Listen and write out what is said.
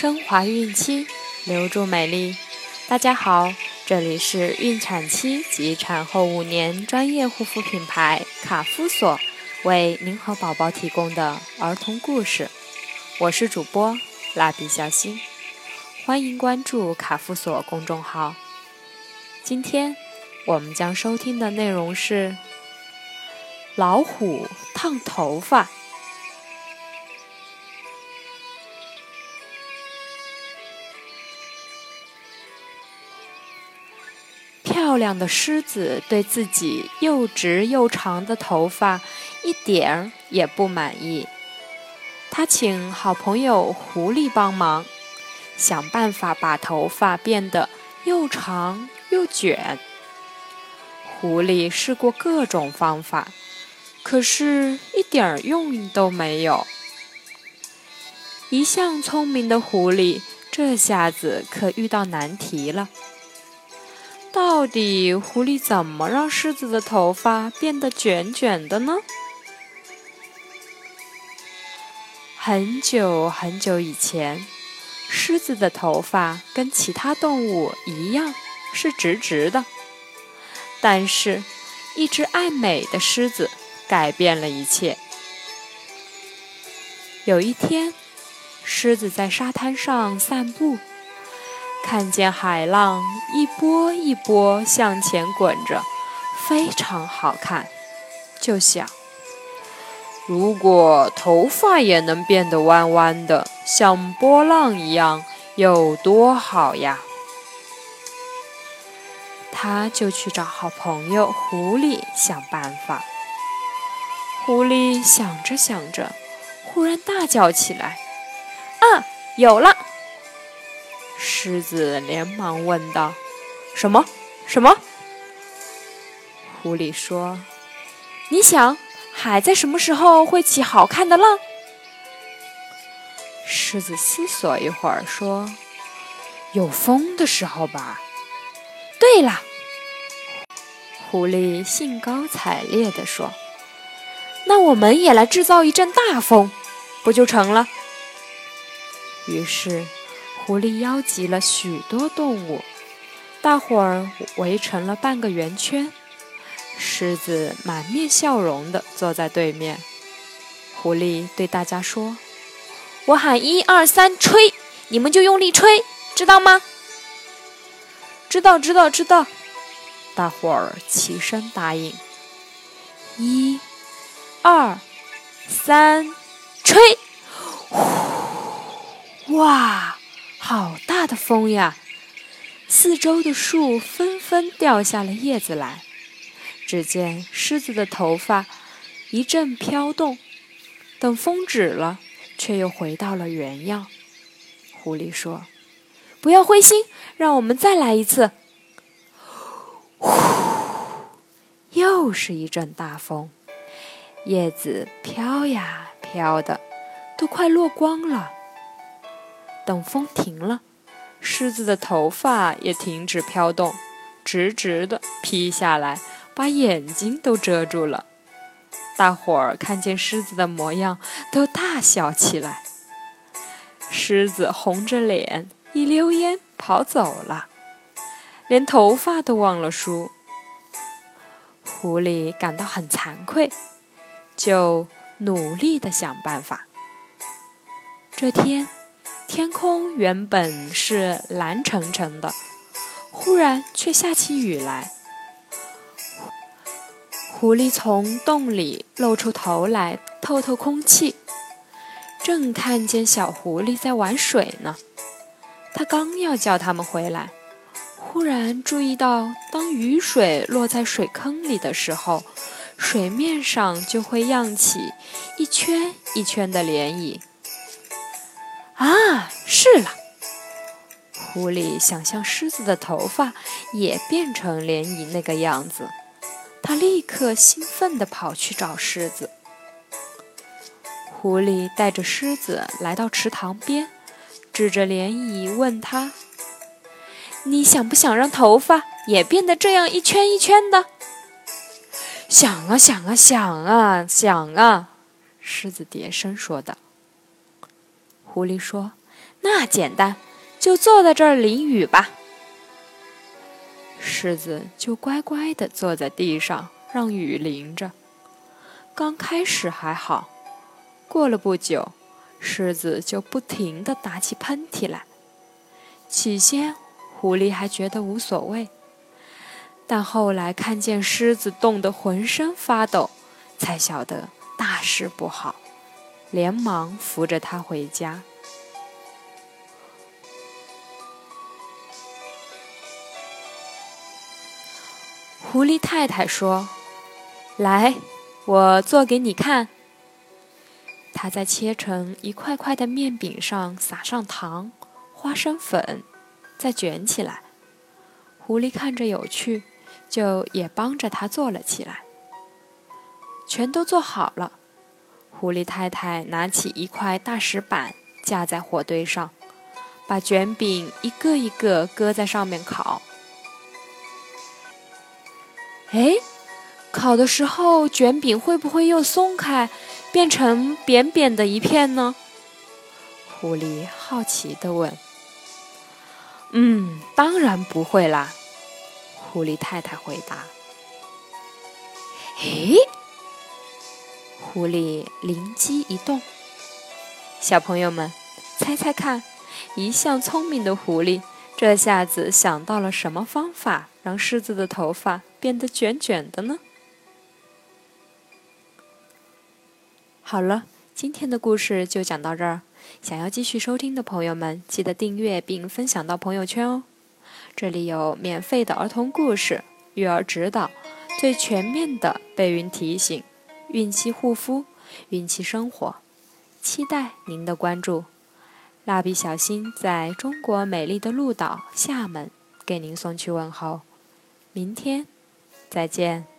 升华孕期，留住美丽。大家好，这里是孕产期及产后五年专业护肤品牌卡夫索为您和宝宝提供的儿童故事。我是主播蜡笔小新，欢迎关注卡夫索公众号。今天我们将收听的内容是老虎烫头发。亮的狮子对自己又直又长的头发一点儿也不满意。他请好朋友狐狸帮忙，想办法把头发变得又长又卷。狐狸试过各种方法，可是一点儿用都没有。一向聪明的狐狸这下子可遇到难题了。到底狐狸怎么让狮子的头发变得卷卷的呢？很久很久以前，狮子的头发跟其他动物一样是直直的。但是，一只爱美的狮子改变了一切。有一天，狮子在沙滩上散步。看见海浪一波一波向前滚着，非常好看，就想：如果头发也能变得弯弯的，像波浪一样，有多好呀！他就去找好朋友狐狸想办法。狐狸想着想着，忽然大叫起来：“啊，有了！”狮子连忙问道：“什么？什么？”狐狸说：“你想，海在什么时候会起好看的浪？”狮子思索一会儿说：“有风的时候吧。”对了，狐狸兴高采烈地说：“那我们也来制造一阵大风，不就成了？”于是。狐狸邀集了许多动物，大伙儿围成了半个圆圈。狮子满面笑容地坐在对面。狐狸对大家说：“我喊一二三，吹，你们就用力吹，知道吗？”“知道，知道，知道。”大伙儿齐声答应。一、二、三，吹！呼！哇！好大的风呀！四周的树纷纷掉下了叶子来。只见狮子的头发一阵飘动，等风止了，却又回到了原样。狐狸说：“不要灰心，让我们再来一次。”呼！又是一阵大风，叶子飘呀飘的，都快落光了。等风停了，狮子的头发也停止飘动，直直的披下来，把眼睛都遮住了。大伙儿看见狮子的模样，都大笑起来。狮子红着脸，一溜烟跑走了，连头发都忘了梳。狐狸感到很惭愧，就努力的想办法。这天。天空原本是蓝沉沉的，忽然却下起雨来。狐狸从洞里露出头来透透空气，正看见小狐狸在玩水呢。他刚要叫他们回来，忽然注意到，当雨水落在水坑里的时候，水面上就会漾起一圈一圈的涟漪。啊，是了！狐狸想象狮子的头发也变成涟漪那个样子，他立刻兴奋地跑去找狮子。狐狸带着狮子来到池塘边，指着涟漪问他：“你想不想让头发也变得这样一圈一圈的？”“想啊，想啊，想啊，想啊！”狮子叠声说道。狐狸说：“那简单，就坐在这儿淋雨吧。狮子就乖乖地坐在地上，让雨淋着。刚开始还好，过了不久，狮子就不停地打起喷嚏来。起先，狐狸还觉得无所谓，但后来看见狮子冻得浑身发抖，才晓得大事不好，连忙扶着他回家。狐狸太太说：“来，我做给你看。”她在切成一块块的面饼上撒上糖、花生粉，再卷起来。狐狸看着有趣，就也帮着她做了起来。全都做好了，狐狸太太拿起一块大石板架在火堆上，把卷饼一个一个搁在上面烤。哎，烤的时候卷饼会不会又松开，变成扁扁的一片呢？狐狸好奇地问。“嗯，当然不会啦。”狐狸太太回答。“哎，狐狸灵机一动，小朋友们，猜猜看，一向聪明的狐狸这下子想到了什么方法，让狮子的头发？”变得卷卷的呢。好了，今天的故事就讲到这儿。想要继续收听的朋友们，记得订阅并分享到朋友圈哦。这里有免费的儿童故事、育儿指导、最全面的备孕提醒、孕期护肤、孕期生活，期待您的关注。蜡笔小新在中国美丽的鹭岛厦门给您送去问候，明天。再见。